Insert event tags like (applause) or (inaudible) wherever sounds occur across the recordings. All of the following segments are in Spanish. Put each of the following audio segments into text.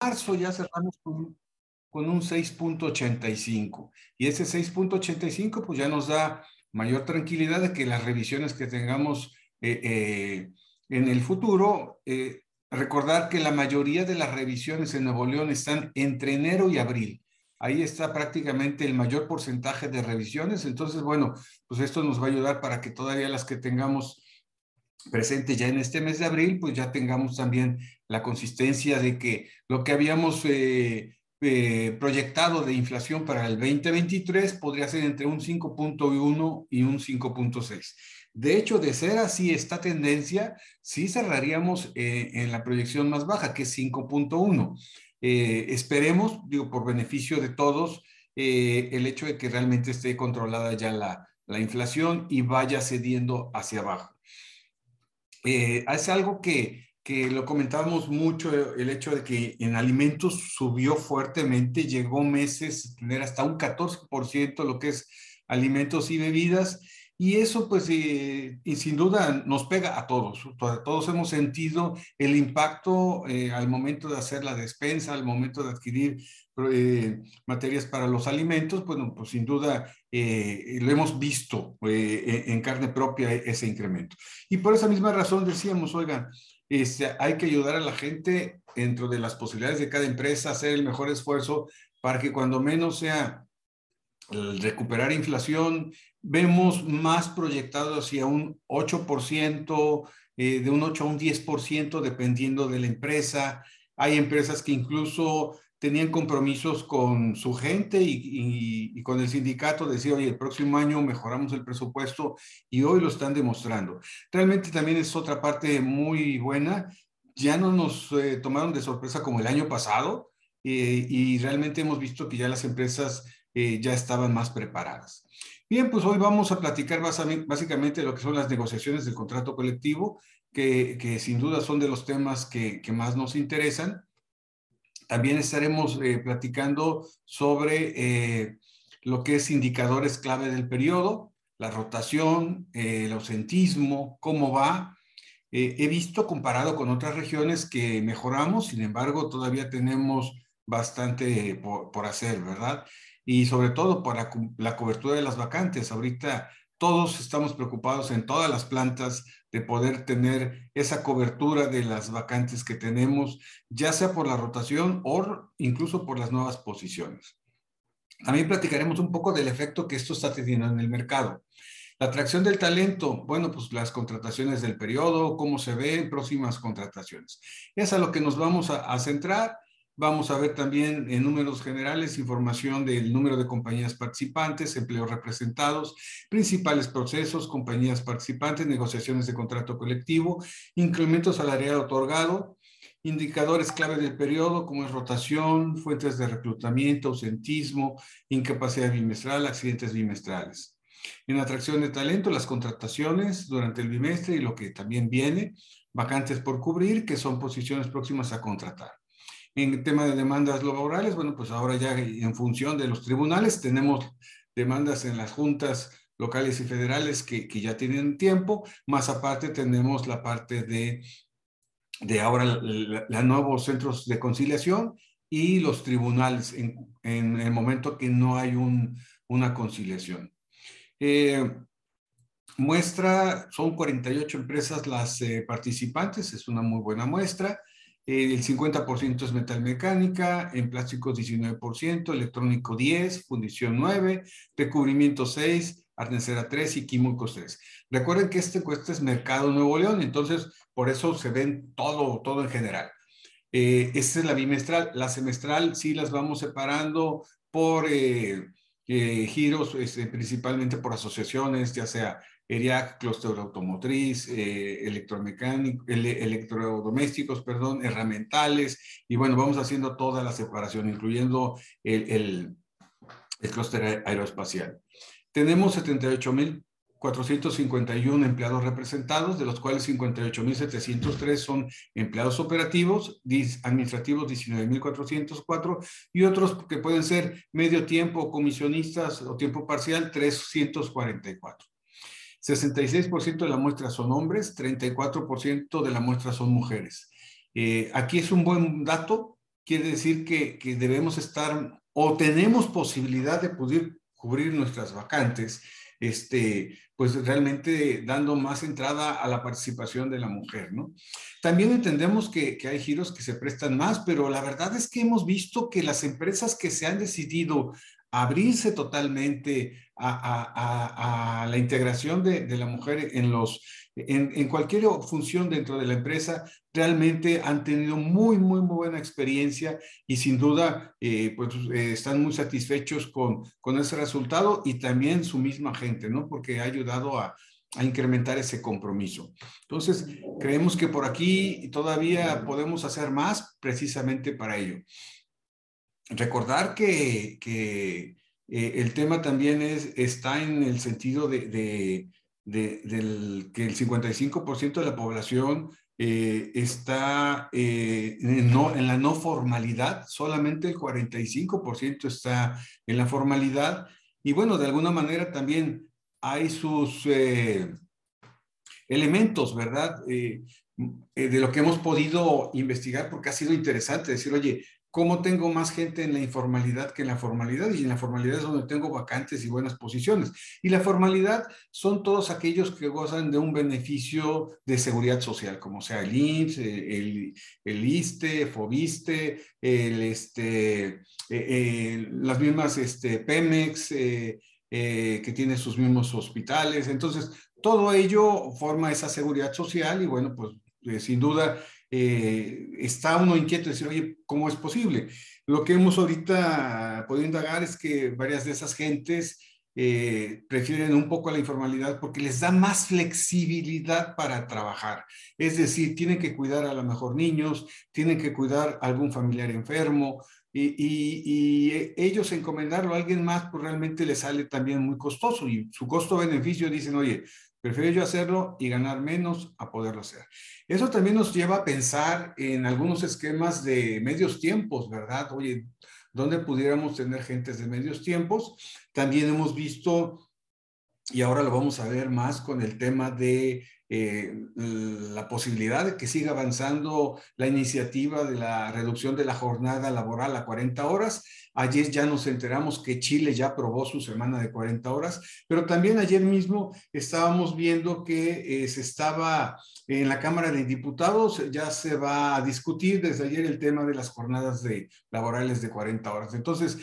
marzo ya cerramos con, con un 6.85 y ese 6.85 pues ya nos da mayor tranquilidad de que las revisiones que tengamos eh, eh, en el futuro, eh, recordar que la mayoría de las revisiones en Nuevo León están entre enero y abril. Ahí está prácticamente el mayor porcentaje de revisiones. Entonces, bueno, pues esto nos va a ayudar para que todavía las que tengamos presente ya en este mes de abril, pues ya tengamos también la consistencia de que lo que habíamos eh, eh, proyectado de inflación para el 2023 podría ser entre un 5.1 y un 5.6. De hecho, de ser así esta tendencia, sí cerraríamos eh, en la proyección más baja, que es 5.1. esperemos, digo, por beneficio de todos, el hecho de que realmente esté controlada ya la, la inflación y vaya cediendo hacia abajo. Eh, es algo que, que lo comentábamos mucho, el hecho de que en alimentos subió fuertemente, llegó meses a tener hasta un 14% lo que es alimentos y bebidas, y eso pues y sin duda nos pega a todos, todos hemos sentido el impacto eh, al momento de hacer la despensa, al momento de adquirir eh, materias para los alimentos, bueno, pues sin duda eh, lo hemos visto en carne propia ese incremento. Y por esa misma razón decíamos, oigan, este, hay que ayudar a la gente dentro de las posibilidades de cada empresa, hacer el mejor esfuerzo para que cuando menos sea recuperar inflación, vemos más proyectado hacia un 8%, eh, de un 8 a un 10%, dependiendo de la empresa. Hay empresas que incluso tenían compromisos con su gente y, con el sindicato, decir, oye, el próximo año mejoramos el presupuesto y hoy lo están demostrando. Realmente también es otra parte muy buena. Ya no nos eh, tomaron de sorpresa como el año pasado eh, y realmente hemos visto que ya las empresas ya estaban más preparadas. Bien, pues hoy vamos a platicar básicamente lo que son las negociaciones del contrato colectivo, que, sin duda son de los temas que, más nos interesan. También estaremos eh, platicando sobre eh, lo que es indicadores clave del periodo, la rotación, eh, el ausentismo, cómo va. he visto comparado con otras regiones que mejoramos, sin embargo, todavía tenemos bastante por hacer, ¿verdad? y sobre todo para la cobertura de las vacantes. Ahorita todos estamos preocupados en todas las plantas de poder tener esa cobertura de las vacantes que tenemos, ya sea por la rotación o incluso por las nuevas posiciones. También platicaremos un poco del efecto que esto está teniendo en el mercado. La atracción del talento, bueno, pues las contrataciones del periodo, cómo se ven próximas contrataciones. Es a lo que nos vamos a, a centrar Vamos a ver también en números generales información del número de compañías participantes, empleos representados, principales procesos, compañías participantes, negociaciones de contrato colectivo, incremento salarial otorgado, indicadores clave del periodo como es rotación, fuentes de reclutamiento, ausentismo, incapacidad bimestral, accidentes bimestrales. En atracción de talento, las contrataciones durante el bimestre y lo que también viene, vacantes por cubrir, que son posiciones próximas a contratar. En tema de demandas laborales, bueno, pues ahora ya en función de los tribunales tenemos demandas en las juntas locales y federales que, que ya tienen tiempo, más aparte tenemos la parte de, de ahora los nuevos centros de conciliación y los tribunales en, en, el momento que no hay un, una conciliación. Eh, muestra, son 48 empresas las eh, participantes, es una muy buena muestra el 50% es metal mecánica, en plásticos 19%, electrónico 10, fundición 9, recubrimiento 6, arnesera 3 y químicos 3. Recuerden que este cuesta es Mercado Nuevo León, entonces por eso se ven todo, todo en general. Eh, esta es la bimestral. La semestral sí las vamos separando por eh, eh, giros, este, principalmente por asociaciones, ya sea ERIAC, clúster automotriz, eh, electromecánico, electrodomésticos, perdón, herramientales, y bueno, vamos haciendo toda la separación, incluyendo el, el, el clúster aeroespacial. Tenemos 78.451 empleados representados, de los cuales 58.703 son empleados operativos, administrativos 19.404 y otros que pueden ser medio tiempo, comisionistas o tiempo parcial 344. 66% de la muestra son hombres, 34% de la muestra son mujeres. Eh, aquí es un buen dato quiere decir que, que debemos estar o tenemos posibilidad de poder cubrir nuestras vacantes, este, pues realmente dando más entrada a la participación de la mujer, ¿no? También entendemos que, que, hay giros que se prestan más, pero la verdad es que hemos visto que las empresas que se han decidido abrirse totalmente a, la integración de, la mujer en, los, en, cualquier función dentro de la empresa, realmente han tenido muy, muy, muy buena experiencia y sin duda eh, pues eh, están muy satisfechos con, con ese resultado y también su misma gente, ¿no? Porque ha ayudado a, a incrementar ese compromiso. Entonces, creemos que por aquí todavía podemos hacer más precisamente para ello. Recordar que, eh, el tema también es, está en el sentido de, que el 55% de la población eh, está eh, en, la no formalidad, solamente el 45% está en la formalidad. Y bueno, de alguna manera también hay sus elementos, ¿verdad? De lo que hemos podido investigar, porque ha sido interesante decir, oye, cómo tengo más gente en la informalidad que en la formalidad, y en la formalidad es donde tengo vacantes y buenas posiciones. Y la formalidad son todos aquellos que gozan de un beneficio de seguridad social, como sea el IMSS, el, el ISTE, FOBISTE, el, este, eh, eh, las mismas este, Pemex, eh, que tiene sus mismos hospitales. Entonces, todo ello forma esa seguridad social y bueno, pues sin duda eh, está uno inquieto de decir, oye, ¿cómo es posible? Lo que hemos ahorita podido indagar es que varias de esas gentes eh, prefieren un poco la informalidad porque les da más flexibilidad para trabajar. Es decir, tienen que cuidar a lo mejor niños, tienen que cuidar a algún familiar enfermo y, y, y ellos encomendarlo a alguien más pues realmente les sale también muy costoso y su costo-beneficio dicen, oye, Prefiero yo hacerlo y ganar menos a poderlo hacer. Eso también nos lleva a pensar en algunos esquemas de medios tiempos, ¿verdad? Oye, ¿dónde pudiéramos tener gentes de medios tiempos? También hemos visto, y ahora lo vamos a ver más con el tema de eh, la posibilidad de que siga avanzando la iniciativa de la reducción de la jornada laboral a 40 horas. Ayer ya nos enteramos que Chile ya aprobó su semana de 40 horas, pero también ayer mismo estábamos viendo que eh, se estaba en la Cámara de Diputados, ya se va a discutir desde ayer el tema de las jornadas de, laborales de 40 horas. Entonces,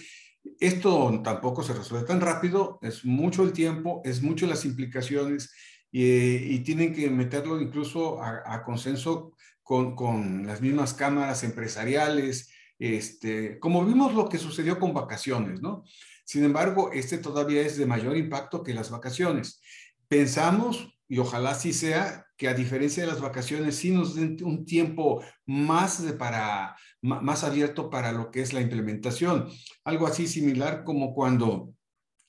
esto tampoco se resuelve tan rápido, es mucho el tiempo, es mucho las implicaciones y, y tienen que meterlo incluso a, a consenso con, con, las mismas cámaras empresariales, este, como vimos lo que sucedió con vacaciones, ¿no? Sin embargo, este todavía es de mayor impacto que las vacaciones. Pensamos, y ojalá así sea, que a diferencia de las vacaciones, sí nos den un tiempo más, de para, más abierto para lo que es la implementación. Algo así similar como cuando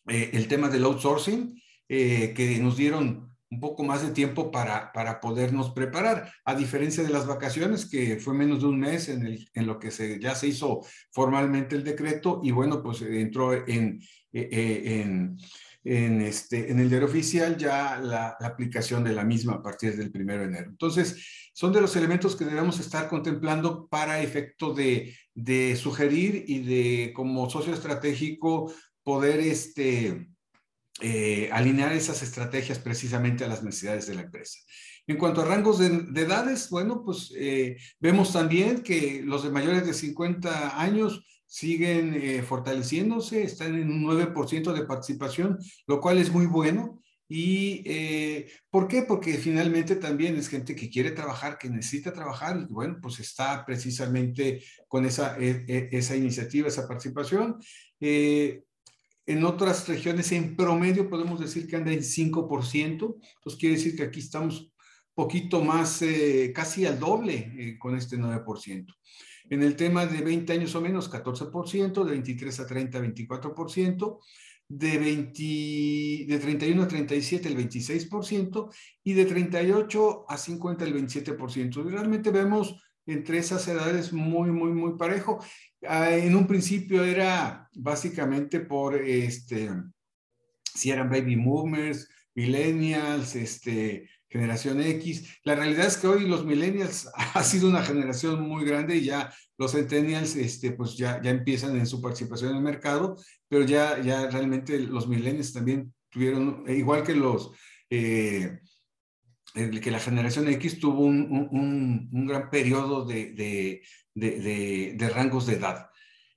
eh, el tema del outsourcing, eh, que nos dieron un poco más de tiempo para, para podernos preparar, a diferencia de las vacaciones, que fue menos de un mes en, el, en lo que se, ya se hizo formalmente el decreto y bueno, pues entró en, eh, eh, en, en, este, en el diario oficial ya la, la, aplicación de la misma a partir del primero de enero. Entonces, son de los elementos que debemos estar contemplando para efecto de, de sugerir y de como socio estratégico poder este, eh, alinear esas estrategias precisamente a las necesidades de la empresa. En cuanto a rangos de, de edades, bueno, pues eh, vemos también que los de mayores de 50 años siguen eh, fortaleciéndose, están en un 9% de participación, lo cual es muy bueno. ¿Y eh, por qué? Porque finalmente también es gente que quiere trabajar, que necesita trabajar y bueno, pues está precisamente con esa, e, e, esa iniciativa, esa participación. Eh, en otras regiones, en promedio, podemos decir que anda en 5%. Entonces, quiere decir que aquí estamos poquito más, eh, casi al doble eh, con este 9%. En el tema de 20 años o menos, 14%, de 23 a 30, 24%, de, 20, de 31 a 37, el 26%, y de 38 a 50, el 27%. Y realmente vemos entre esas edades muy, muy, muy parejo. Ah, en un principio era básicamente por este, si eran baby boomers, millennials, este, generación X. La realidad es que hoy los millennials (laughs) ha sido una generación muy grande y ya los centennials este, pues ya, ya empiezan en su participación en el mercado, pero ya, ya realmente los millennials también tuvieron, igual que los... Eh, que la generación X tuvo un, un, gran periodo de, de, de, de, rangos de edad.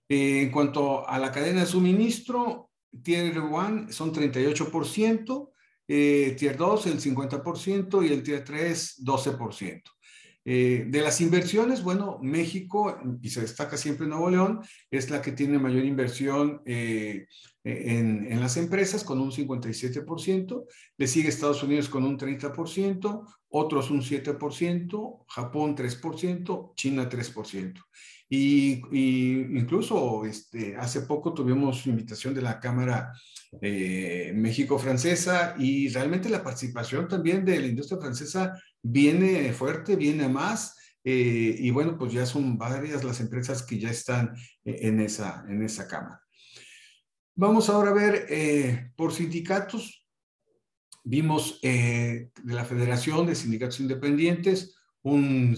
Eh, en cuanto a la cadena de suministro, Tier 1 son 38%, eh, Tier 2 el 50% y el Tier 3 12%. Eh, de las inversiones, bueno, México, y se destaca siempre Nuevo León, es la que tiene mayor inversión eh, en, en, las empresas con un 57%, le sigue Estados Unidos con un 30%, otros un 7%, Japón 3%, China 3%. Y, incluso este, hace poco tuvimos invitación de la Cámara eh, México-Francesa y realmente la participación también de la industria francesa viene fuerte, viene más. Eh, y bueno, pues ya son varias las empresas que ya están en esa, en esa Cámara. Vamos ahora a ver eh, por sindicatos. Vimos de la Federación de Sindicatos Independientes un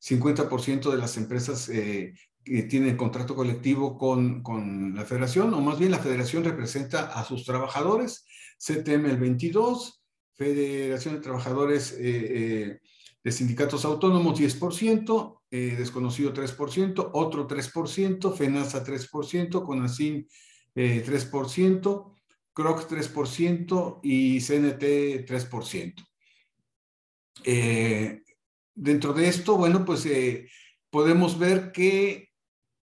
50% de las empresas eh, que tienen contrato colectivo con, con, la federación, o más bien la federación representa a sus trabajadores, CTM el 22, Federación de Trabajadores eh, eh, de Sindicatos Autónomos 10%, eh, Desconocido 3%, otro 3%, FENASA 3%, CONACIN 3%, CROC 3% y CNT 3%. Eh, dentro de esto, bueno, pues eh, podemos ver que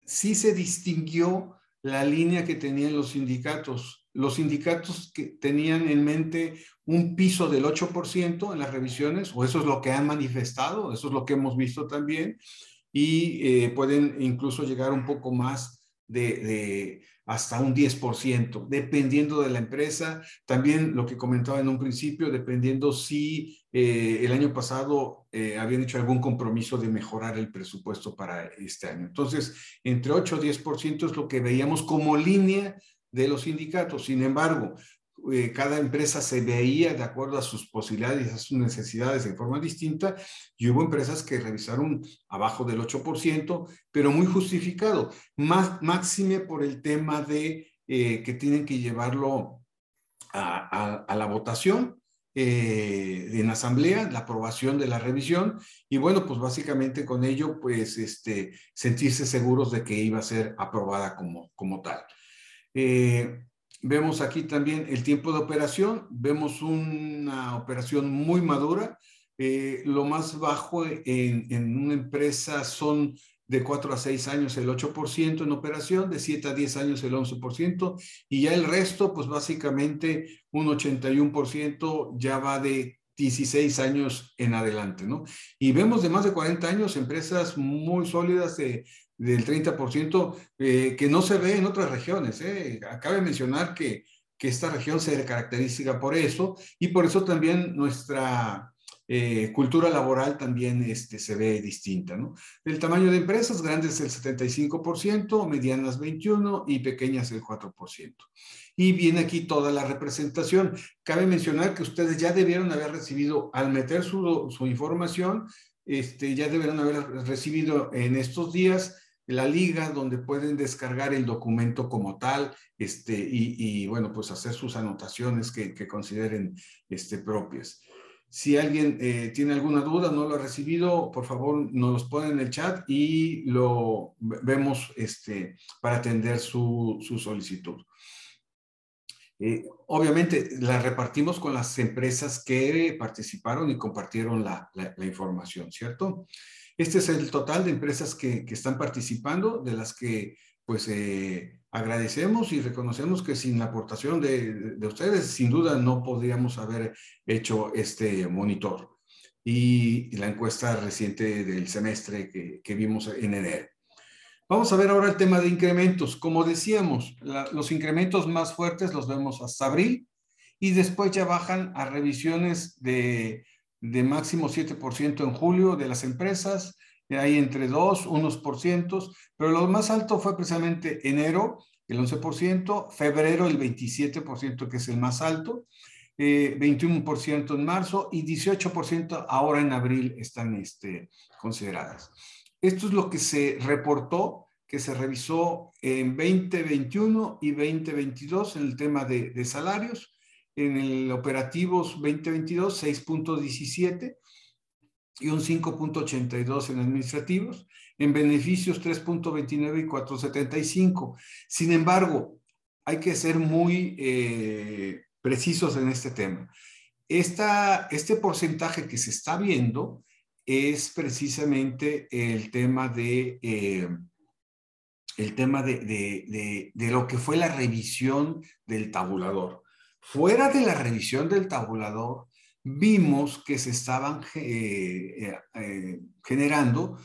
sí se distinguió la línea que tenían los sindicatos. Los sindicatos que tenían en mente un piso del 8% en las revisiones, o eso es lo que han manifestado, eso es lo que hemos visto también, y eh, pueden incluso llegar un poco más de, de hasta un 10%, dependiendo de la empresa. También lo que comentaba en un principio, dependiendo si eh, el año pasado eh, habían hecho algún compromiso de mejorar el presupuesto para este año. Entonces, entre 8 y 10% es lo que veíamos como línea de los sindicatos. Sin embargo, eh, cada empresa se veía de acuerdo a sus posibilidades, a sus necesidades de forma distinta, y hubo empresas que revisaron abajo del 8%, pero muy justificado, más máxime por el tema de eh, que tienen que llevarlo a la votación eh, en asamblea, la aprobación de la revisión, y bueno, pues básicamente con ello, pues este, sentirse seguros de que iba a ser aprobada como, como tal. Eh, Vemos aquí también el tiempo de operación, vemos una operación muy madura. Eh, lo más bajo en, en, una empresa son de 4 a 6 años el 8% en operación, de 7 a 10 años el 11%, y ya el resto, pues básicamente un 81% ya va de 16 años en adelante, ¿no? Y vemos de más de 40 años empresas muy sólidas de del 30% eh, que no se ve en otras regiones. Eh. Acabe mencionar que, que esta región se caracteriza por eso y por eso también nuestra eh, cultura laboral también este, se ve distinta. ¿no? El tamaño de empresas, grandes el 75%, medianas 21% y pequeñas el 4%. Y viene aquí toda la representación. Cabe mencionar que ustedes ya debieron haber recibido, al meter su, su información, este, ya debieron haber recibido en estos días la liga donde pueden descargar el documento como tal este, y, bueno, pues hacer sus anotaciones que, consideren este, propias. Si alguien eh, tiene alguna duda, no lo ha recibido, por favor nos los pone en el chat y lo vemos este, para atender su, su solicitud. Eh, obviamente la repartimos con las empresas que participaron y compartieron la, la información, ¿cierto? Este es el total de empresas que, que están participando, de las que pues eh, agradecemos y reconocemos que sin la aportación de, de, ustedes, sin duda no podríamos haber hecho este monitor y la encuesta reciente del semestre que, que vimos en enero. Vamos a ver ahora el tema de incrementos. Como decíamos, la, los incrementos más fuertes los vemos hasta abril y después ya bajan a revisiones de de máximo 7% en julio de las empresas, hay entre 2, unos por cientos, pero lo más alto fue precisamente enero, el 11%, febrero el 27%, que es el más alto, 21% en marzo y 18% ahora en abril están este, consideradas. Esto es lo que se reportó, que se revisó en 2021 y 2022 en el tema de salarios. En el operativos 2022, 6.17 y un 5.82 en administrativos. En beneficios, 3.29 y 4.75. Sin embargo, hay que ser muy eh, precisos en este tema. Esta, este porcentaje que se está viendo es precisamente el tema de, eh, el tema de, de, de, lo que fue la revisión del tabulador. Fuera de la revisión del tabulador, vimos que se estaban eh, generando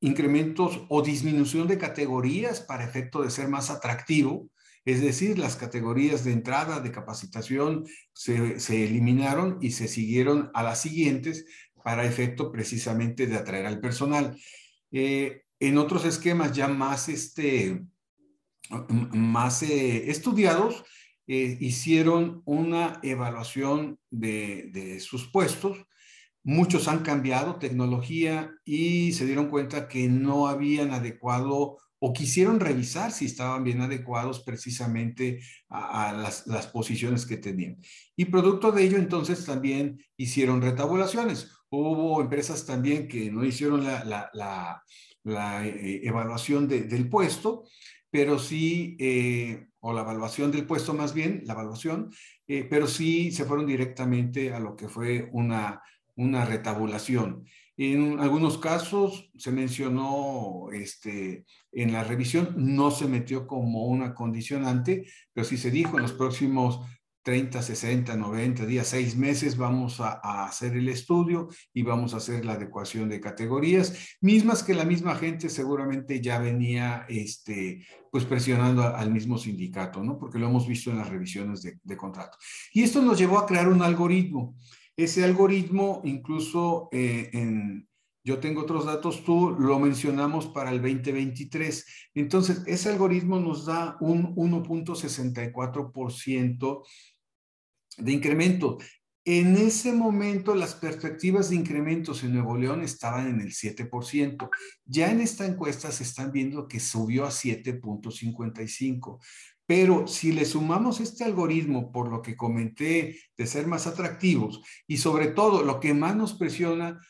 incrementos o disminución de categorías para efecto de ser más atractivo, es decir, las categorías de entrada de capacitación se, eliminaron y se siguieron a las siguientes para efecto precisamente de atraer al personal. Eh, en otros esquemas ya más, este, más eh, estudiados, eh, hicieron una evaluación de, sus puestos Muchos han cambiado tecnología y se dieron cuenta que no habían adecuado o quisieron revisar si estaban bien adecuados precisamente a, las, posiciones que tenían. Y producto de ello, entonces también hicieron retabulaciones. Hubo empresas también que no hicieron la, eh, evaluación del puesto, pero sí, eh, o la evaluación del puesto más bien, la evaluación, eh, pero sí se fueron directamente a lo que fue una una retabulación. En algunos casos se mencionó este, en la revisión, no se metió como una condicionante, pero sí se dijo en los próximos 30, 60, 90 días, seis meses, vamos a, hacer el estudio y vamos a hacer la adecuación de categorías, mismas que la misma gente seguramente ya venía este, pues presionando al mismo sindicato, ¿no? Porque lo hemos visto en las revisiones de, de contrato. Y esto nos llevó a crear un algoritmo. Ese algoritmo, incluso eh, en, yo tengo otros datos, tú lo mencionamos para el 2023. Entonces, ese algoritmo nos da un 1.64% de incremento. En ese momento las perspectivas de incrementos en Nuevo León estaban en el 7%. Ya en esta encuesta se están viendo que subió a 7.55. Pero si le sumamos este algoritmo, por lo que comenté, de ser más atractivos, y sobre todo lo que más nos presiona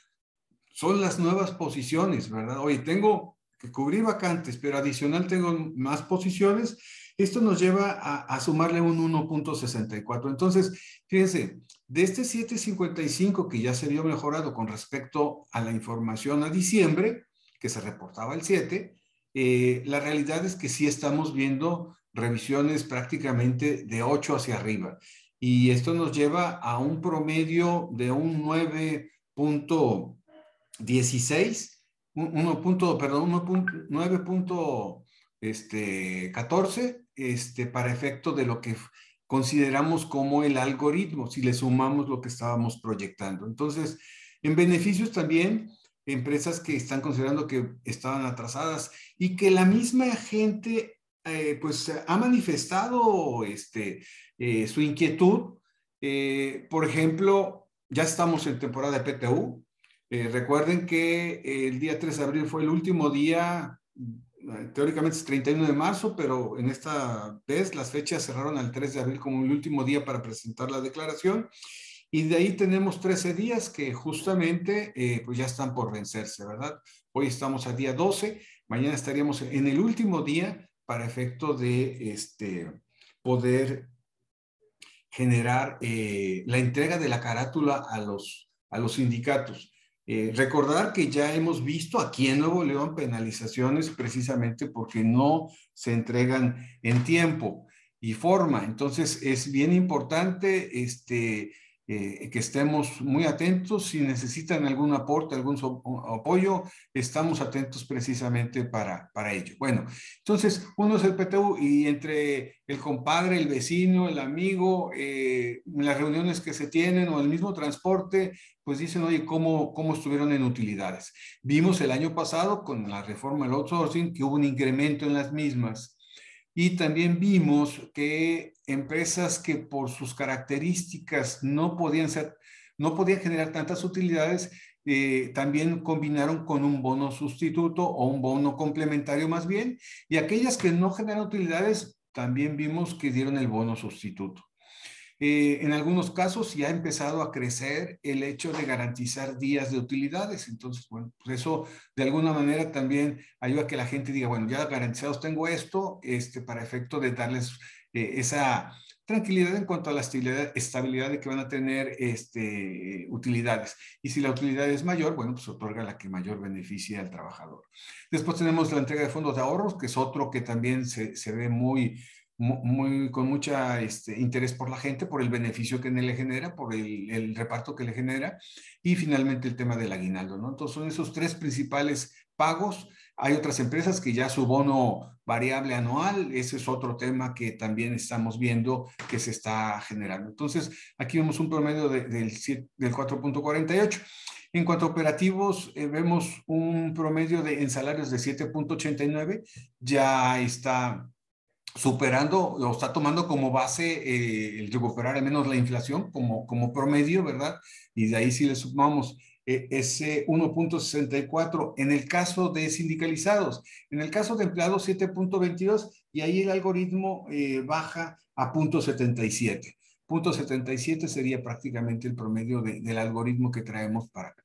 son las nuevas posiciones, ¿verdad? Oye, tengo que cubrir vacantes, pero adicional tengo más posiciones, esto nos lleva a, sumarle un 1.64. Entonces, fíjense, de este 7.55 que ya se vio mejorado con respecto a la información a diciembre, que se reportaba el 7, eh, la realidad es que sí estamos viendo revisiones prácticamente de 8 hacia arriba. Y esto nos lleva a un promedio de un 9.16, 1. perdón, 9.14 este, este, para efecto de lo que consideramos como el algoritmo, si le sumamos lo que estábamos proyectando. Entonces, en beneficios también, empresas que están considerando que estaban atrasadas y que la misma gente eh, pues ha manifestado este, eh, su inquietud. Eh, por ejemplo, ya estamos en temporada de PTU. recuerden que el día 3 de abril fue el último día, teóricamente es 31 de marzo, pero en esta vez las fechas cerraron al 3 de abril como el último día para presentar la declaración. Y de ahí tenemos 13 días que justamente pues ya están por vencerse, ¿verdad? Hoy estamos al día 12, mañana estaríamos en el último día para efecto de este, poder generar eh, la entrega de la carátula a los, a los sindicatos. Eh, recordar que ya hemos visto aquí en Nuevo León penalizaciones precisamente porque no se entregan en tiempo y forma. Entonces es bien importante este, eh, que estemos muy atentos. Si necesitan algún aporte, algún apoyo, estamos atentos precisamente para, para ello. Bueno, entonces uno es el PTU y entre el compadre, el vecino, el amigo, eh, las reuniones que se tienen o el mismo transporte, pues dicen, oye, ¿cómo, ¿cómo estuvieron en utilidades? Vimos el año pasado con la reforma del outsourcing que hubo un incremento en las mismas y también vimos que empresas que por sus características no podían ser, no podían generar tantas utilidades, eh, también combinaron con un bono sustituto o un bono complementario más bien, y aquellas que no generan utilidades, también vimos que dieron el bono sustituto. Eh, en algunos casos ya ha empezado a crecer el hecho de garantizar días de utilidades. Entonces, bueno, pues eso de alguna manera también ayuda a que la gente diga, bueno, ya garantizados tengo esto, este, para efecto de darles eh, esa tranquilidad en cuanto a la estabilidad, de que van a tener este, utilidades. Y si la utilidad es mayor, bueno, pues otorga la que mayor beneficia al trabajador. Después tenemos la entrega de fondos de ahorros, que es otro que también se, se ve muy, muy, con mucha este, interés por la gente, por el beneficio que le genera, por el, el, reparto que le genera y finalmente el tema del aguinaldo, ¿no? Entonces son esos tres principales pagos. Hay otras empresas que ya su bono variable anual, ese es otro tema que también estamos viendo que se está generando. Entonces, aquí vemos un promedio de, del, del 4.48. En cuanto a operativos, eh, vemos un promedio de, en salarios de 7.89, ya está superando o está tomando como base eh, el recuperar al menos la inflación como, como promedio, ¿verdad? Y de ahí si le sumamos eh, ese 1.64 en el caso de sindicalizados, en el caso de empleados 7.22 y ahí el algoritmo eh, baja a 0.77. 0.77 sería prácticamente el promedio de, del algoritmo que traemos para acá.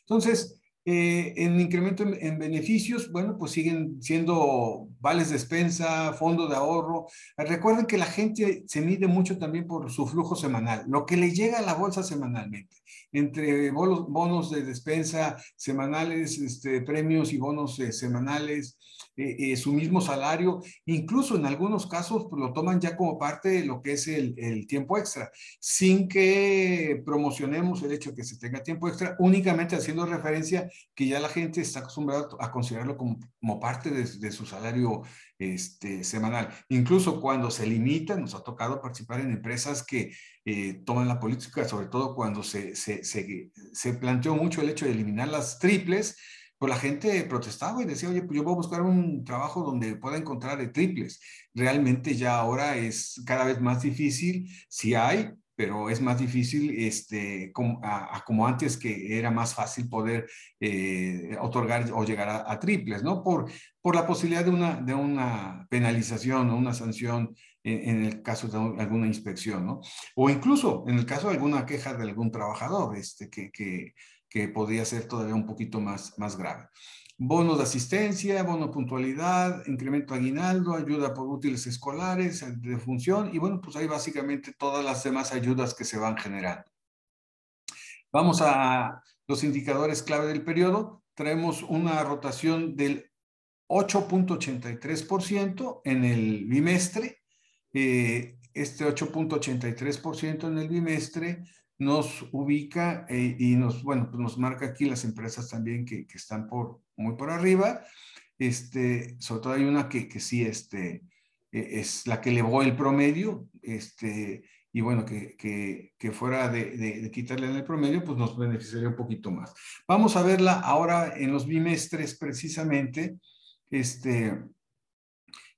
Entonces, eh, en incremento en, beneficios, bueno, pues siguen siendo vales de despensa, fondo de ahorro. Recuerden que la gente se mide mucho también por su flujo semanal, lo que le llega a la bolsa semanalmente, entre bonos, bonos de despensa semanales, este, premios y bonos eh, semanales, eh, eh, su mismo salario, incluso en algunos casos pues, lo toman ya como parte de lo que es el, el, tiempo extra, sin que promocionemos el hecho de que se tenga tiempo extra, únicamente haciendo referencia que ya la gente está acostumbrada a considerarlo como, como parte de, de, su salario este, semanal. Incluso cuando se limita, nos ha tocado participar en empresas que eh, toman la política, sobre todo cuando se, se, se, se planteó mucho el hecho de eliminar las triples, pues la gente protestaba y decía, oye, pues yo voy a buscar un trabajo donde pueda encontrar triples. Realmente ya ahora es cada vez más difícil, si hay, pero es más difícil este, como, a, a como antes que era más fácil poder eh, otorgar o llegar a, a, triples, ¿no? Por, por la posibilidad de una, de una penalización o una sanción en, en, el caso de alguna inspección, ¿no? O incluso en el caso de alguna queja de algún trabajador, este, que, que que podría ser todavía un poquito más, más grave. Bonos de asistencia, bono puntualidad, incremento aguinaldo, ayuda por útiles escolares, de función, y bueno, pues hay básicamente todas las demás ayudas que se van generando. Vamos a los indicadores clave del periodo. Traemos una rotación del 8.83% en el bimestre. Eh, este 8.83% en el bimestre nos ubica eh, y nos, bueno, pues nos marca aquí las empresas también que, que, están por, muy por arriba. Este, sobre todo hay una que, que sí este, e, es la que elevó el promedio, este, y bueno, que, que, que fuera de, de, quitarle en el promedio, pues nos beneficiaría un poquito más. Vamos a verla ahora en los bimestres precisamente. Este,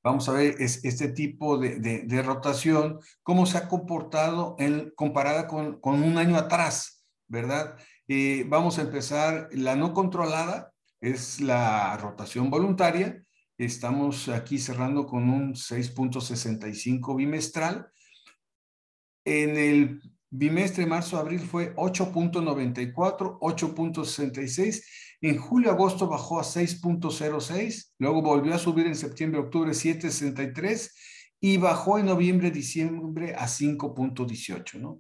vamos a ver es, este tipo de, de, de, rotación, cómo se ha comportado en, comparada con, con un año atrás, ¿verdad? Eh, vamos a empezar, la no controlada es la rotación voluntaria, estamos aquí cerrando con un 6.65 bimestral. En el bimestre marzo-abril fue 8.94, 8.66 en julio-agosto bajó a 6.06, luego volvió a subir en septiembre-octubre 7.63 y bajó en noviembre-diciembre a 5.18. ¿no?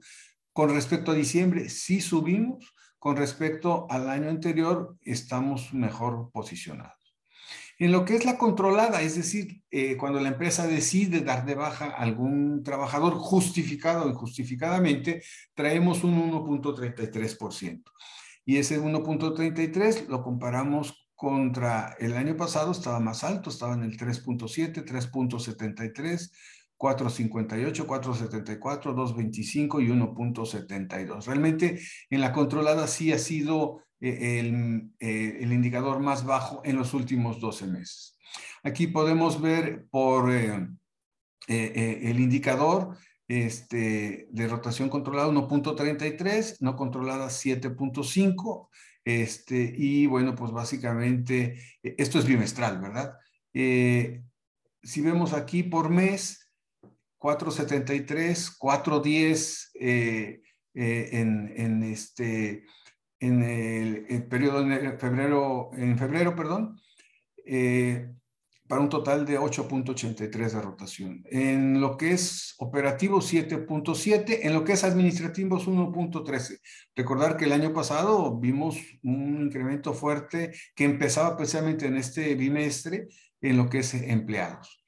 Con respecto a diciembre, sí subimos, con respecto al año anterior, estamos mejor posicionados. En lo que es la controlada, es decir, eh, cuando la empresa decide dar de baja a algún trabajador justificado o injustificadamente, traemos un 1.33% y ese 1.33 lo comparamos contra el año pasado, estaba más alto, estaba en el 3.7, 3.73, 4.58, 4.74, 2.25 y 1.72. Realmente en la controlada sí ha sido eh, el, eh, el, indicador más bajo en los últimos 12 meses. Aquí podemos ver por, eh, el indicador este, de rotación controlada 1.33, no controlada 7.5. Este, y bueno, pues básicamente esto es bimestral, ¿verdad? si vemos aquí por mes, 473, 410 eh, eh, en, en, este, en el, periodo de febrero, en febrero, perdón, eh, para un total de 8.83 de rotación. En lo que es operativo 7.7, en lo que es administrativo 1.13. Recordar que el año pasado vimos un incremento fuerte que empezaba precisamente en este bimestre en lo que es empleados.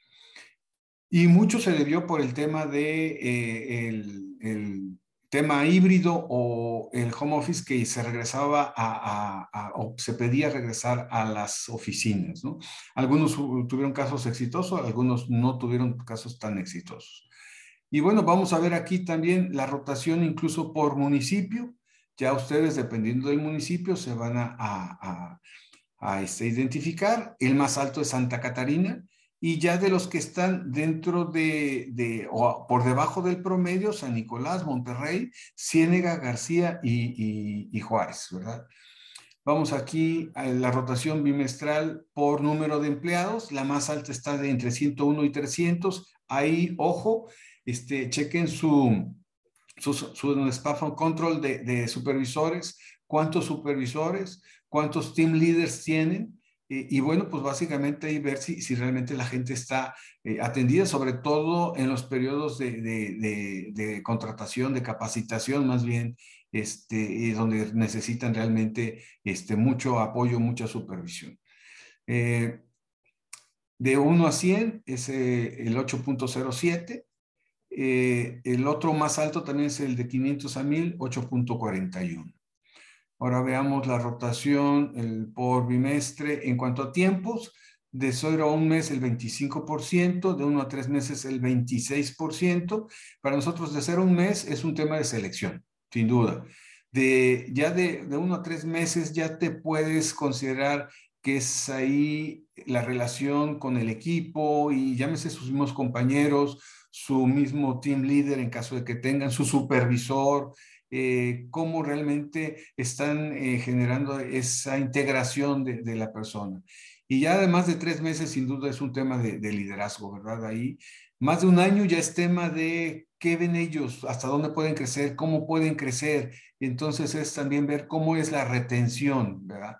Y mucho se debió por el tema de eh, el, tema híbrido o el home office que se regresaba a, o se pedía regresar a las oficinas. ¿no? Algunos tuvieron casos exitosos, algunos no tuvieron casos tan exitosos. Y bueno, vamos a ver aquí también la rotación incluso por municipio. Ya ustedes, dependiendo del municipio, se van a, a, este, identificar. El más alto es Santa Catarina, y ya de los que están dentro de, o por debajo del promedio, San Nicolás, Monterrey, Ciénega, García y, Juárez, ¿verdad? Vamos aquí a la rotación bimestral por número de empleados. La más alta está de entre 101 y 300. Ahí, ojo, este, chequen su, su, su control de, de supervisores, cuántos supervisores, cuántos team leaders tienen y, bueno, pues básicamente ahí ver si, si realmente la gente está eh, atendida, sobre todo en los periodos de, de, contratación, de capacitación más bien, este, donde necesitan realmente este, mucho apoyo, mucha supervisión. Eh, de 1 a 100 es eh, el 8.07. el otro más alto también es el de 500 a 1000, 8.41. Ahora veamos la rotación el, por bimestre en cuanto a tiempos. De 0 a un mes el 25%, de 1 a 3 meses el 26%. Para nosotros de 0 a un mes es un tema de selección, sin duda. De, ya de, de 1 a 3 meses ya te puedes considerar que es ahí la relación con el equipo y llámese sus mismos compañeros, su mismo team leader en caso de que tengan, su supervisor, eh, cómo realmente están eh, generando esa integración de, la persona. Y ya además de tres meses, sin duda es un tema de, liderazgo, ¿verdad? Ahí, más de un año ya es tema de qué ven ellos, hasta dónde pueden crecer, cómo pueden crecer. Entonces es también ver cómo es la retención, ¿verdad?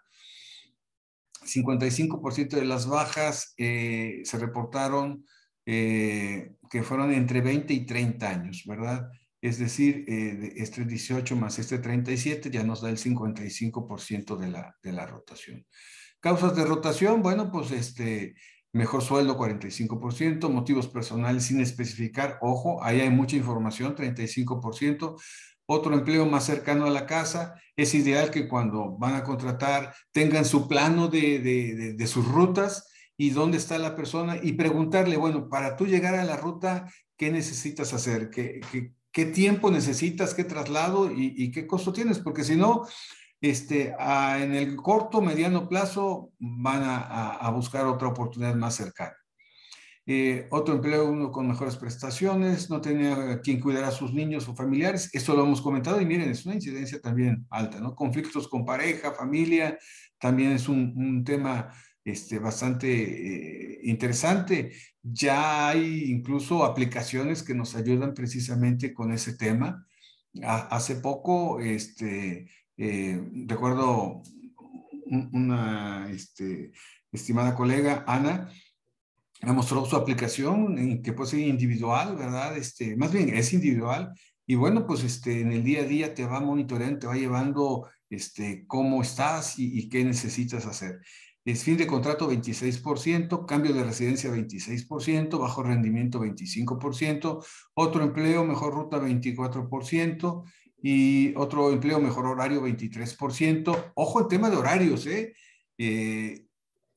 55% de las bajas eh, se reportaron que fueron entre 20 y 30 años, ¿verdad? Es decir, eh, este 18 más este 37 ya nos da el 55% de la, de la rotación. Causas de rotación, bueno, pues este, mejor sueldo 45%, motivos personales sin especificar, ojo, ahí hay mucha información, 35%. Otro empleo más cercano a la casa, es ideal que cuando van a contratar tengan su plano de, de, sus rutas y dónde está la persona y preguntarle, bueno, para tú llegar a la ruta, ¿qué necesitas hacer? ¿Qué, qué, qué tiempo necesitas, qué traslado y, qué costo tienes, porque si no, este, en el corto, mediano plazo van a, buscar otra oportunidad más cercana. Eh, otro empleo uno con mejores prestaciones, no tenía quien cuidar a sus niños o familiares, esto lo hemos comentado y miren, es una incidencia también alta, ¿no? Conflictos con pareja, familia, también es un tema este, bastante eh, interesante. Ya hay incluso aplicaciones que nos ayudan precisamente con ese tema. hace poco, este, eh, recuerdo una este, estimada colega, Ana, me mostró su aplicación que puede ser individual, ¿verdad? Este, más bien es individual. Y bueno, pues este, en el día a día te va monitoreando, te va llevando este, cómo estás y, y qué necesitas hacer. Es fin de contrato 26%, cambio de residencia 26%, bajo rendimiento 25%, otro empleo, mejor ruta 24% y otro empleo, mejor horario 23%. Ojo el tema de horarios, ¿eh? ¿eh?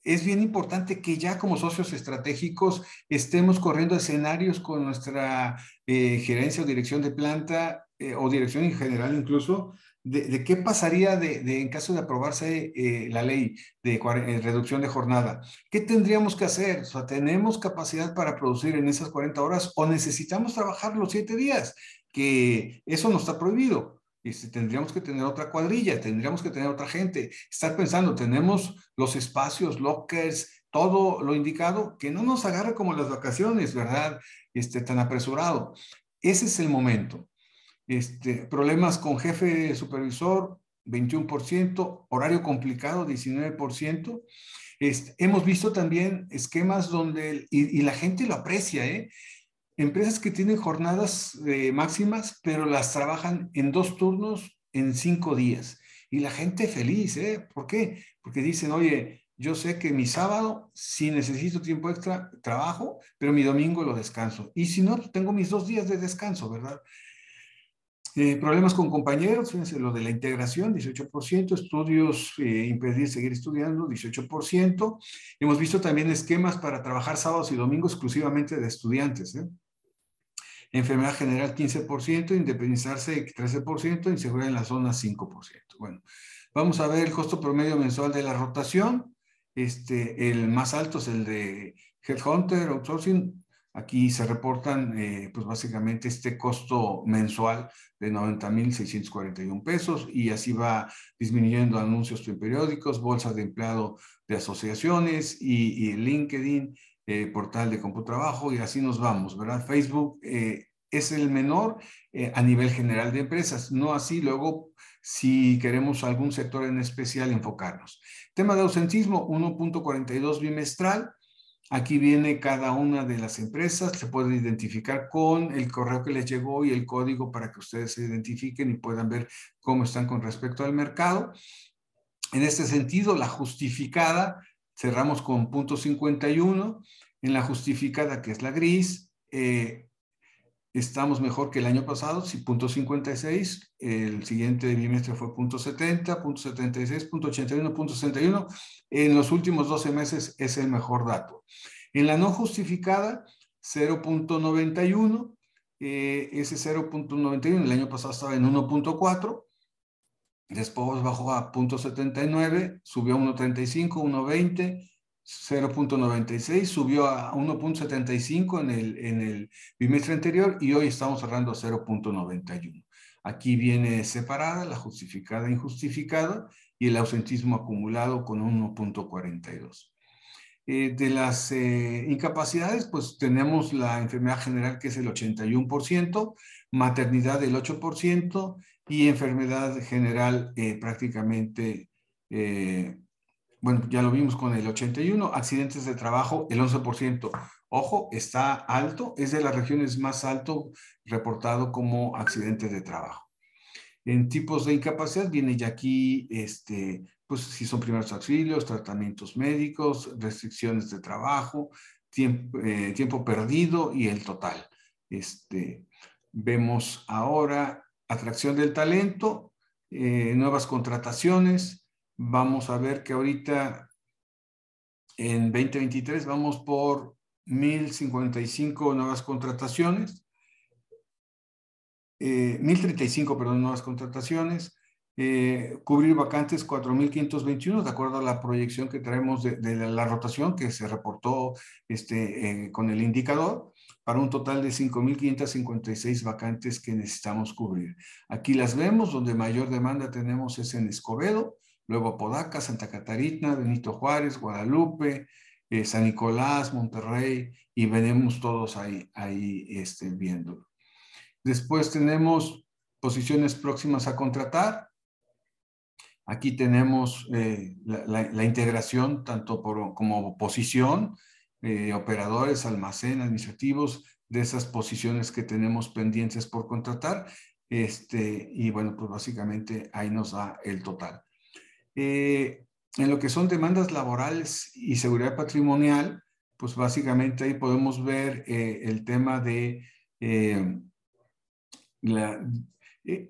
es bien importante que ya como socios estratégicos estemos corriendo escenarios con nuestra eh, gerencia o dirección de planta eh, o dirección en general incluso de, qué pasaría de, en caso de aprobarse eh, la ley de eh, reducción de jornada. ¿Qué tendríamos que hacer? O ¿tenemos capacidad para producir en esas 40 horas o necesitamos trabajar los 7 días? Que eso no está prohibido. Este, tendríamos que tener otra cuadrilla, tendríamos que tener otra gente. Estar pensando, tenemos los espacios, lockers, todo lo indicado, que no nos agarre como las vacaciones, ¿verdad? Este, tan apresurado. Ese es el momento. Este, problemas con jefe supervisor, 21%, horario complicado, 19%. Este, hemos visto también esquemas donde, y, la gente lo aprecia, ¿eh? Empresas que tienen jornadas eh, máximas, pero las trabajan en dos turnos en cinco días. Y la gente feliz, ¿eh? ¿Por qué? Porque dicen, oye, yo sé que mi sábado, si necesito tiempo extra, trabajo, pero mi domingo lo descanso. Y si no, tengo mis dos días de descanso, ¿verdad? Eh, problemas con compañeros, fíjense lo de la integración, 18%, estudios, eh, impedir seguir estudiando, 18%. Hemos visto también esquemas para trabajar sábados y domingos exclusivamente de estudiantes. ¿eh? Enfermedad general, 15%, independizarse, 13%, inseguridad en la zona, 5%. Bueno, vamos a ver el costo promedio mensual de la rotación. Este, el más alto es el de Headhunter, Outsourcing, Aquí se reportan, eh, pues básicamente este costo mensual de 90.641 pesos y así va disminuyendo anuncios en periódicos, bolsas de empleado de asociaciones y, LinkedIn, eh, portal de Computrabajo y así nos vamos, ¿verdad? Facebook eh, es el menor a nivel general de empresas, no así luego si queremos algún sector en especial enfocarnos. Tema de ausentismo, 1.42 bimestral, Aquí viene cada una de las empresas, se puede identificar con el correo que les llegó y el código para que ustedes se identifiquen y puedan ver cómo están con respecto al mercado. En este sentido, la justificada, cerramos con punto 51. En la justificada, que es la gris, eh, estamos mejor que el año pasado, sí, punto 56, el siguiente bimestre fue punto 70, punto 76, punto 81, punto 61, en los últimos 12 meses es el mejor dato. En la no justificada, 0.91, eh, ese 0.91 el año pasado estaba en 1.4, después bajó a 0.79, subió a 1.35, 1.20, 0.96, subió a 1.75 en el, en el bimestre anterior y hoy estamos cerrando a 0.91. Aquí viene separada la justificada e injustificada y el ausentismo acumulado con 1.42. Eh, de las eh, incapacidades, pues tenemos la enfermedad general que es el 81%, maternidad del 8% y enfermedad general eh, prácticamente bueno, ya lo vimos con el 81, accidentes de trabajo, el 11%. Ojo, está alto, es de las regiones más alto reportado como accidentes de trabajo. En tipos de incapacidad viene ya aquí, este, pues si son primeros auxilios, tratamientos médicos, restricciones de trabajo, tiempo, eh, tiempo perdido y el total. Este, vemos ahora atracción del talento, eh, nuevas contrataciones, vamos a ver que ahorita en 2023 vamos por 1.055 nuevas contrataciones, 1.035, eh, perdón, nuevas contrataciones, eh, cubrir vacantes 4.521, de acuerdo a la proyección que traemos de, la, rotación que se reportó este, eh, con el indicador, para un total de 5.556 vacantes que necesitamos cubrir. Aquí las vemos, donde mayor demanda tenemos es en Escobedo, luego Apodaca, Santa Catarina, Benito Juárez, Guadalupe, eh, San Nicolás, Monterrey, y venimos todos ahí, ahí este, viéndolo. Después tenemos posiciones próximas a contratar. Aquí tenemos eh, la, integración tanto como posición, eh, operadores, almacén, administrativos, de esas posiciones que tenemos pendientes por contratar. Este, y bueno, pues básicamente ahí nos da el total. Eh, en lo que son demandas laborales y seguridad patrimonial, pues básicamente ahí podemos ver eh, el tema de eh, la,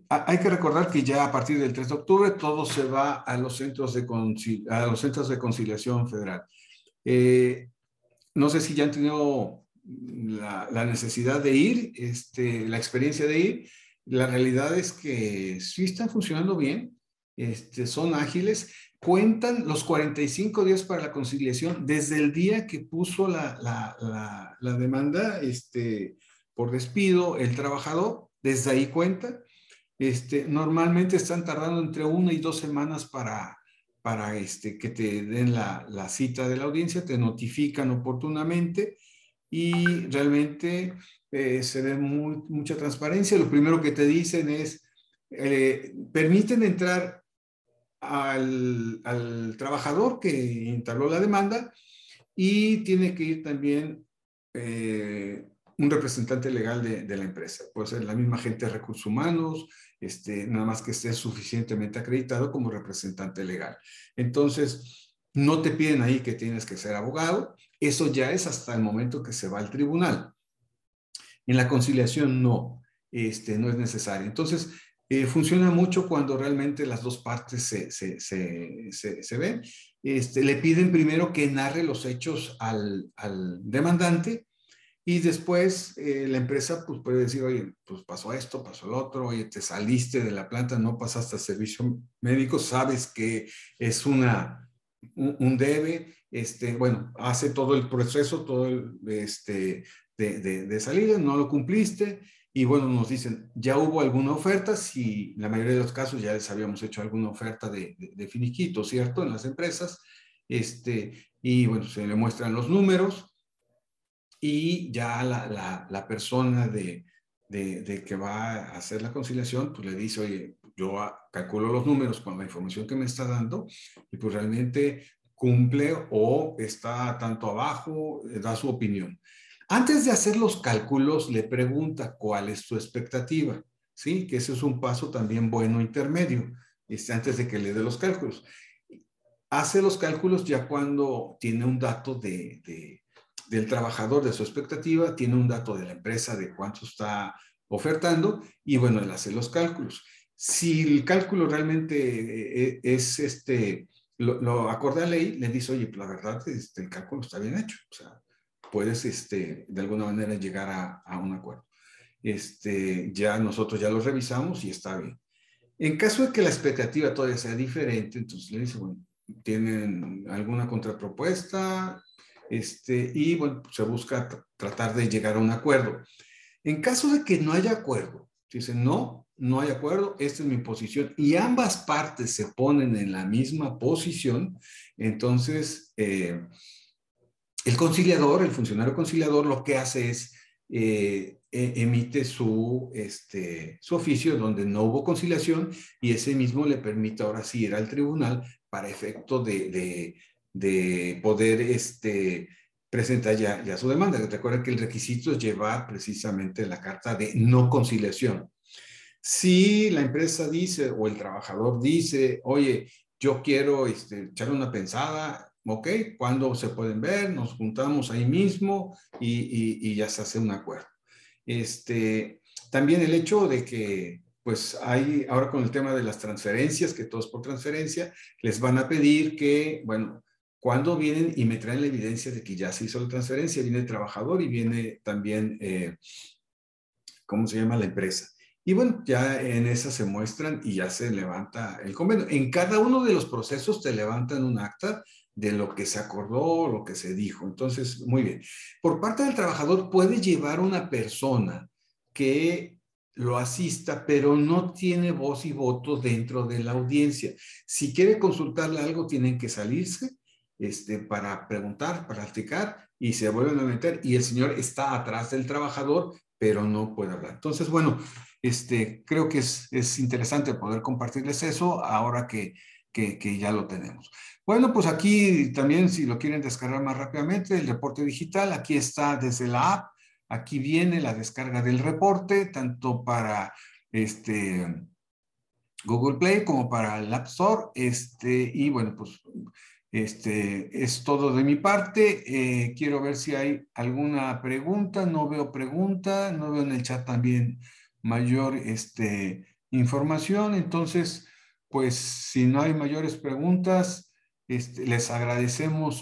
hay que recordar que ya a partir del 3 de octubre todo se va a los centros de, a los centros de conciliación federal. no sé si ya han tenido la, la, necesidad de ir, este, la experiencia de ir. la realidad es que sí están funcionando bien, este, son ágiles, cuentan los 45 días para la conciliación desde el día que puso la, la, demanda este, por despido el trabajador, desde ahí cuenta. Este, normalmente están tardando entre una y dos semanas para, para este, que te den la, la cita de la audiencia, te notifican oportunamente y realmente eh, se ve mucha transparencia. Lo primero que te dicen es, eh, permiten entrar al, al, trabajador que instaló la demanda y tiene que ir también eh, un representante legal de, de, la empresa. Puede ser la misma gente de recursos humanos, este, nada más que esté suficientemente acreditado como representante legal. Entonces, no te piden ahí que tienes que ser abogado, eso ya es hasta el momento que se va al tribunal. En la conciliación no, este, no es necesario. Entonces, eh, funciona mucho cuando realmente las dos partes se, se, se, se ven. Este, le piden primero que narre los hechos al, al demandante y después eh, la empresa pues, puede decir, oye, pues pasó esto, pasó lo otro, oye, te saliste de la planta, no pasaste a servicio médico, sabes que es una, un, debe, este, bueno, hace todo el proceso, todo el, este, de, de, de salida, no lo cumpliste, y bueno, nos dicen, ya hubo alguna oferta, si la mayoría de los casos ya les habíamos hecho alguna oferta de, de, finiquito, ¿cierto? En las empresas, este, y bueno, se le muestran los números y ya la, la, la persona de, de, que va a hacer la conciliación, pues le dice, oye, yo calculo los números con la información que me está dando y pues realmente cumple o está tanto abajo, da su opinión. Antes de hacer los cálculos, le pregunta cuál es su expectativa, ¿sí? Que ese es un paso también bueno intermedio, este, antes de que le dé los cálculos. Hace los cálculos ya cuando tiene un dato de, de, del trabajador, de su expectativa, tiene un dato de la empresa de cuánto está ofertando y bueno, él hace los cálculos. Si el cálculo realmente eh, eh, es este, lo, lo acorde a ley, le dice, oye, la verdad, este, el cálculo está bien hecho. O sea, puedes este, de alguna manera llegar a, a, un acuerdo. Este, ya nosotros ya lo revisamos y está bien. En caso de que la expectativa todavía sea diferente, entonces le dice, bueno, ¿tienen alguna contrapropuesta? Este, y bueno, se busca tratar de llegar a un acuerdo. En caso de que no haya acuerdo, dicen, no, no hay acuerdo, esta es mi posición, y ambas partes se ponen en la misma posición, entonces eh, el conciliador, el funcionario conciliador, lo que hace es eh, e, emite su, este, su oficio donde no hubo conciliación y ese mismo le permite ahora sí ir al tribunal para efecto de, de, de poder este, presentar ya, ya, su demanda. Recuerden que el requisito es llevar precisamente la carta de no conciliación. Si la empresa dice o el trabajador dice, oye, yo quiero este, echarle una pensada, ¿ok? ¿Cuándo se pueden ver? Nos juntamos ahí mismo y, y, ya se hace un acuerdo. Este, también el hecho de que, pues hay, ahora con el tema de las transferencias, que todos por transferencia, les van a pedir que, bueno, cuando vienen y me traen la evidencia de que ya se hizo la transferencia, viene el trabajador y viene también, eh, ¿cómo se llama? La empresa. Y bueno, ya en esa se muestran y ya se levanta el convenio. En cada uno de los procesos te levantan un acta de lo que se acordó, lo que se dijo. Entonces, muy bien. Por parte del trabajador puede llevar una persona que lo asista, pero no tiene voz y voto dentro de la audiencia. Si quiere consultarle algo, tienen que salirse este, para preguntar, para practicar y se vuelven a meter y el señor está atrás del trabajador, pero no puede hablar. Entonces, bueno, este, creo que es, es interesante poder compartirles eso ahora que, que, ya lo tenemos. Bueno, pues aquí también si lo quieren descargar más rápidamente, el reporte digital, aquí está desde la app, aquí viene la descarga del reporte, tanto para este Google Play como para el App Store, este, y bueno, pues este es todo de mi parte. Eh, quiero ver si hay alguna pregunta, no veo pregunta, no veo en el chat también mayor este, información, entonces, pues si no hay mayores preguntas, este, les agradecemos